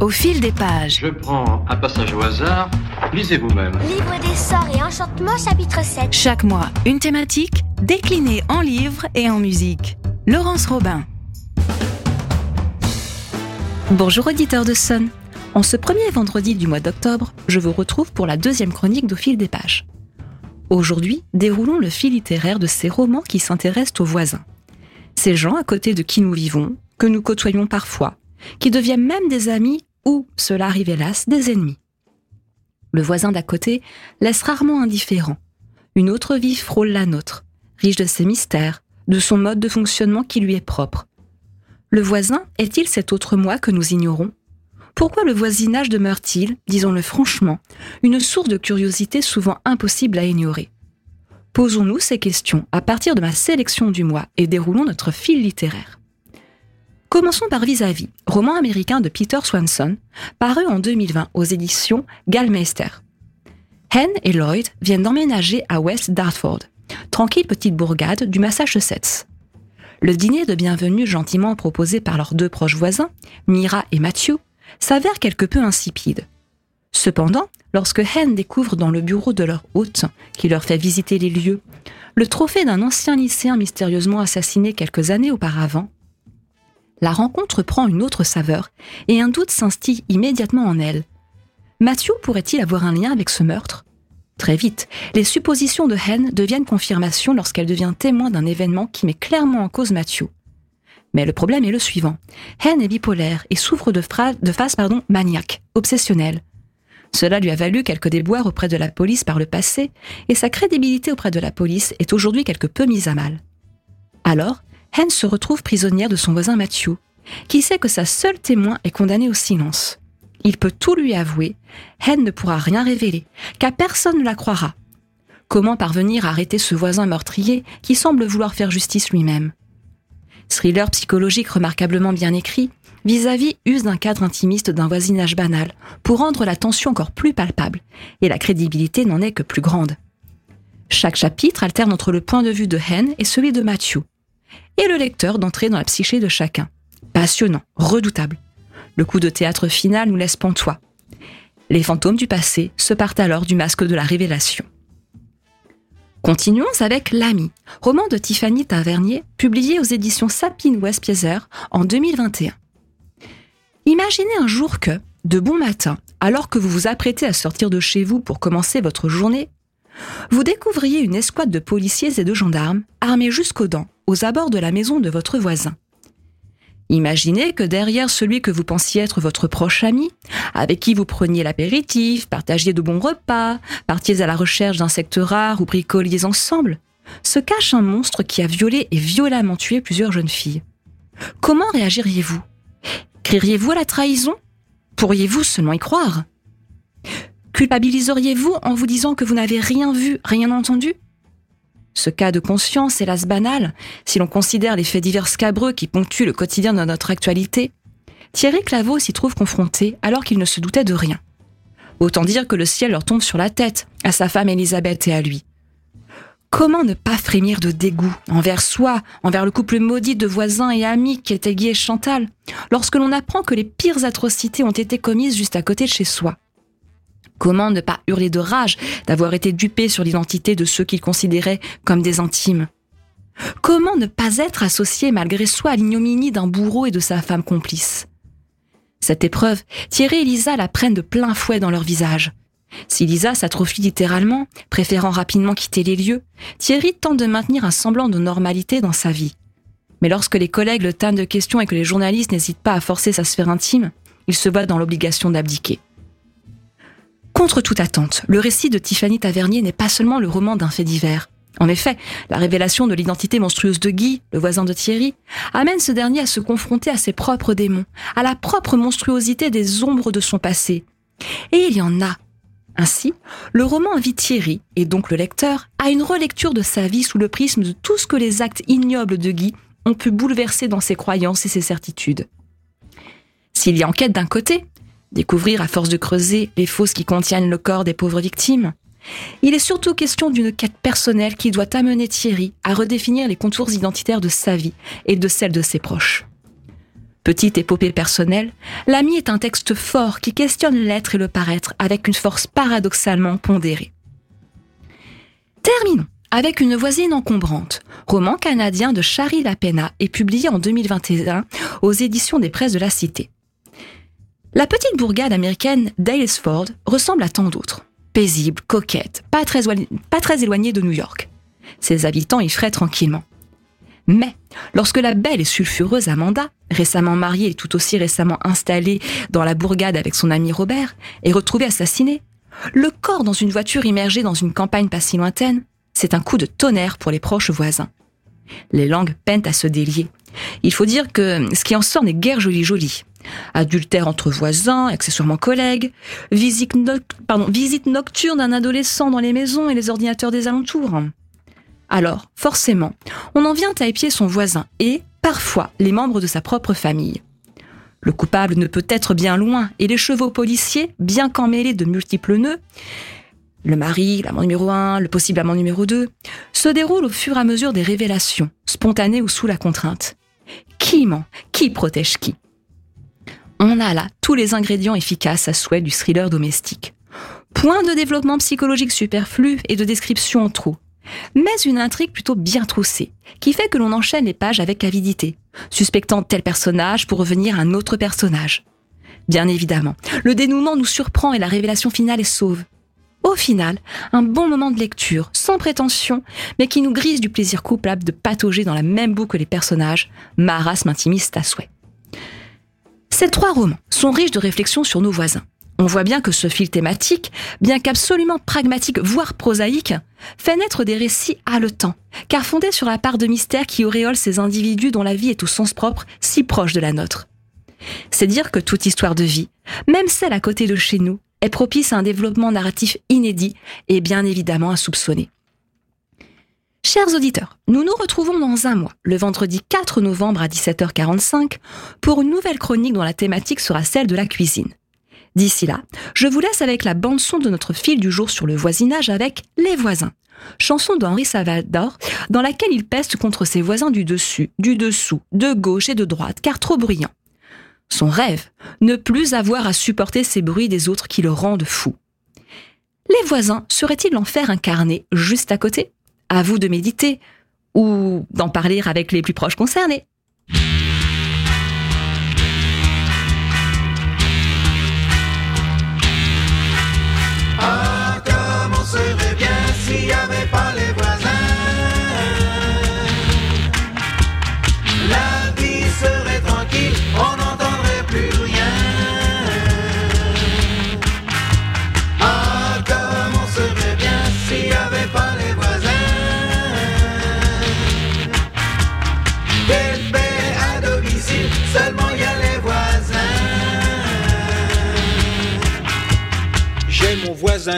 Au fil des pages. Je prends un passage au hasard. Lisez vous-même. Livre des sorts et enchantements, chapitre 7. Chaque mois, une thématique déclinée en livres et en musique. Laurence Robin. Bonjour auditeurs de Sun. En ce premier vendredi du mois d'octobre, je vous retrouve pour la deuxième chronique d'Au fil des pages. Aujourd'hui, déroulons le fil littéraire de ces romans qui s'intéressent aux voisins. Ces gens à côté de qui nous vivons, que nous côtoyons parfois, qui deviennent même des amis ou, cela arrive hélas, des ennemis. Le voisin d'à côté laisse rarement indifférent. Une autre vie frôle la nôtre, riche de ses mystères, de son mode de fonctionnement qui lui est propre. Le voisin est-il cet autre moi que nous ignorons? Pourquoi le voisinage demeure-t-il, disons-le franchement, une source de curiosité souvent impossible à ignorer? Posons-nous ces questions à partir de ma sélection du mois et déroulons notre fil littéraire. Commençons par Vis-à-vis, roman américain de Peter Swanson, paru en 2020 aux éditions Gallmeister. Hen et Lloyd viennent d'emménager à West Dartford, tranquille petite bourgade du Massachusetts. Le dîner de bienvenue gentiment proposé par leurs deux proches voisins, Mira et Matthew, s'avère quelque peu insipide. Cependant, lorsque Hen découvre dans le bureau de leur hôte, qui leur fait visiter les lieux, le trophée d'un ancien lycéen mystérieusement assassiné quelques années auparavant, la rencontre prend une autre saveur et un doute s'instille immédiatement en elle. Matthew pourrait-il avoir un lien avec ce meurtre? Très vite, les suppositions de Hen deviennent confirmation lorsqu'elle devient témoin d'un événement qui met clairement en cause Matthew. Mais le problème est le suivant. Hen est bipolaire et souffre de, de phase pardon, maniaque, obsessionnelle. Cela lui a valu quelques déboires auprès de la police par le passé, et sa crédibilité auprès de la police est aujourd'hui quelque peu mise à mal. Alors, Hen se retrouve prisonnière de son voisin Matthew, qui sait que sa seule témoin est condamnée au silence. Il peut tout lui avouer, Hen ne pourra rien révéler, car personne ne la croira. Comment parvenir à arrêter ce voisin meurtrier qui semble vouloir faire justice lui-même? Thriller psychologique remarquablement bien écrit, vis-à-vis use d'un cadre intimiste d'un voisinage banal pour rendre la tension encore plus palpable, et la crédibilité n'en est que plus grande. Chaque chapitre alterne entre le point de vue de Hen et celui de Matthew, et le lecteur d'entrer dans la psyché de chacun. Passionnant, redoutable. Le coup de théâtre final nous laisse pantois. Les fantômes du passé se partent alors du masque de la révélation. Continuons avec L'Ami, roman de Tiffany Tavernier, publié aux éditions Sapin West en 2021. Imaginez un jour que, de bon matin, alors que vous vous apprêtez à sortir de chez vous pour commencer votre journée, vous découvriez une escouade de policiers et de gendarmes, armés jusqu'aux dents, aux abords de la maison de votre voisin. Imaginez que derrière celui que vous pensiez être votre proche ami, avec qui vous preniez l'apéritif, partagiez de bons repas, partiez à la recherche d'insectes rares ou bricoliez ensemble, se cache un monstre qui a violé et violemment tué plusieurs jeunes filles. Comment réagiriez-vous? Crieriez-vous à la trahison? Pourriez-vous seulement y croire? Culpabiliseriez-vous en vous disant que vous n'avez rien vu, rien entendu? Ce cas de conscience, hélas banal, si l'on considère les faits divers scabreux qui ponctuent le quotidien de notre actualité, Thierry Claveau s'y trouve confronté alors qu'il ne se doutait de rien. Autant dire que le ciel leur tombe sur la tête, à sa femme Elisabeth et à lui. Comment ne pas frémir de dégoût envers soi, envers le couple maudit de voisins et amis qui était Guy et Chantal, lorsque l'on apprend que les pires atrocités ont été commises juste à côté de chez soi? Comment ne pas hurler de rage d'avoir été dupé sur l'identité de ceux qu'il considérait comme des intimes Comment ne pas être associé malgré soi à l'ignominie d'un bourreau et de sa femme complice? Cette épreuve, Thierry et Lisa la prennent de plein fouet dans leur visage. Si Lisa s'atrophie littéralement, préférant rapidement quitter les lieux, Thierry tente de maintenir un semblant de normalité dans sa vie. Mais lorsque les collègues le tannent de questions et que les journalistes n'hésitent pas à forcer sa sphère intime, il se voit dans l'obligation d'abdiquer. Contre toute attente, le récit de Tiffany Tavernier n'est pas seulement le roman d'un fait divers. En effet, la révélation de l'identité monstrueuse de Guy, le voisin de Thierry, amène ce dernier à se confronter à ses propres démons, à la propre monstruosité des ombres de son passé. Et il y en a. Ainsi, le roman invite Thierry, et donc le lecteur, à une relecture de sa vie sous le prisme de tout ce que les actes ignobles de Guy ont pu bouleverser dans ses croyances et ses certitudes. S'il y a enquête d'un côté, découvrir à force de creuser les fosses qui contiennent le corps des pauvres victimes. Il est surtout question d'une quête personnelle qui doit amener Thierry à redéfinir les contours identitaires de sa vie et de celle de ses proches. Petite épopée personnelle, L'ami est un texte fort qui questionne l'être et le paraître avec une force paradoxalement pondérée. Terminons avec Une voisine encombrante, roman canadien de Shari Lapena et publié en 2021 aux éditions des presses de la Cité. La petite bourgade américaine d'Aylesford ressemble à tant d'autres. Paisible, coquette, pas très, éloignée de New York. Ses habitants y feraient tranquillement. Mais, lorsque la belle et sulfureuse Amanda, récemment mariée et tout aussi récemment installée dans la bourgade avec son ami Robert, est retrouvée assassinée, le corps dans une voiture immergée dans une campagne pas si lointaine, c'est un coup de tonnerre pour les proches voisins. Les langues peinent à se délier. Il faut dire que ce qui en sort n'est guère joli joli. Adultère entre voisins, accessoirement collègues, visite, visite nocturne d'un adolescent dans les maisons et les ordinateurs des alentours. Alors, forcément, on en vient à épier son voisin et, parfois, les membres de sa propre famille. Le coupable ne peut être bien loin et les chevaux policiers, bien qu'emmêlés de multiples nœuds, le mari, l'amant numéro 1, le possible amant numéro 2, se déroulent au fur et à mesure des révélations, spontanées ou sous la contrainte. Qui ment? Qui protège qui? On a là tous les ingrédients efficaces à souhait du thriller domestique. Point de développement psychologique superflu et de description en trop, mais une intrigue plutôt bien troussée, qui fait que l'on enchaîne les pages avec avidité, suspectant tel personnage pour revenir à un autre personnage. Bien évidemment, le dénouement nous surprend et la révélation finale est sauve. Au final, un bon moment de lecture, sans prétention, mais qui nous grise du plaisir coupable de patauger dans la même boue que les personnages, marasme intimiste à souhait. Ces trois romans sont riches de réflexions sur nos voisins. On voit bien que ce fil thématique, bien qu'absolument pragmatique, voire prosaïque, fait naître des récits haletants, car fondés sur la part de mystère qui auréole ces individus dont la vie est au sens propre si proche de la nôtre. C'est dire que toute histoire de vie, même celle à côté de chez nous, est propice à un développement narratif inédit et bien évidemment insoupçonné. Chers auditeurs, nous nous retrouvons dans un mois, le vendredi 4 novembre à 17h45, pour une nouvelle chronique dont la thématique sera celle de la cuisine. D'ici là, je vous laisse avec la bande-son de notre fil du jour sur le voisinage avec Les voisins, chanson d'Henri Savaldor, dans laquelle il peste contre ses voisins du dessus, du dessous, de gauche et de droite, car trop bruyants. Son rêve, ne plus avoir à supporter ces bruits des autres qui le rendent fou. Les voisins seraient-ils l'enfer incarné juste à côté? À vous de méditer, ou d'en parler avec les plus proches concernés.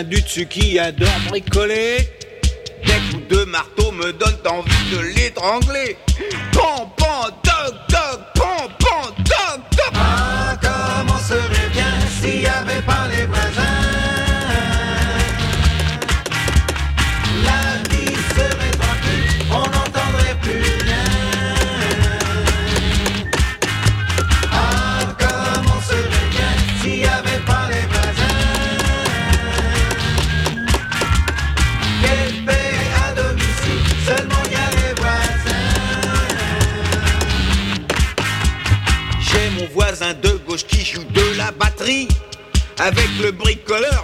Du dessus qui adore bricoler. Des coups de marteau me donnent envie de l'étrangler. Pan, pan,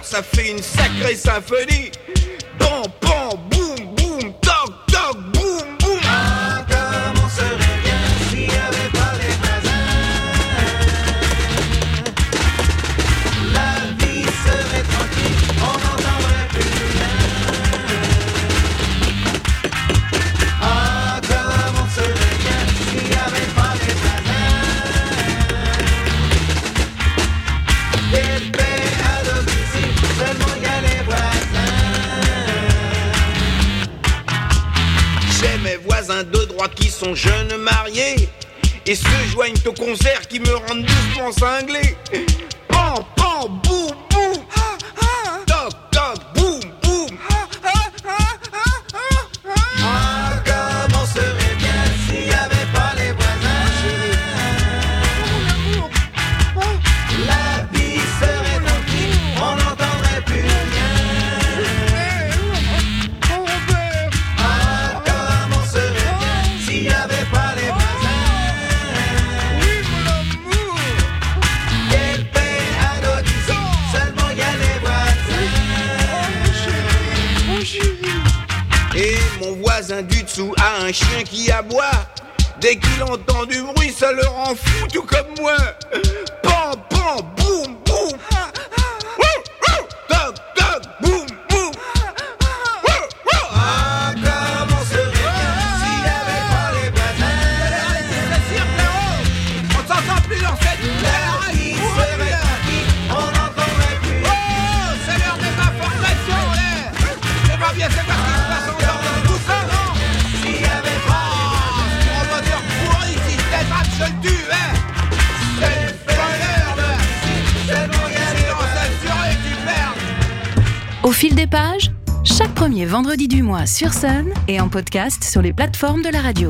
ça fait une sacrée symphonie. Pan, sont jeunes mariés et se joignent au concert qui me rendent doucement cinglé. un chien qui aboie. Dès qu'il entend du bruit, ça le rend fou, tout comme moi. Pan, pan, chaque premier vendredi du mois sur Sun et en podcast sur les plateformes de la radio.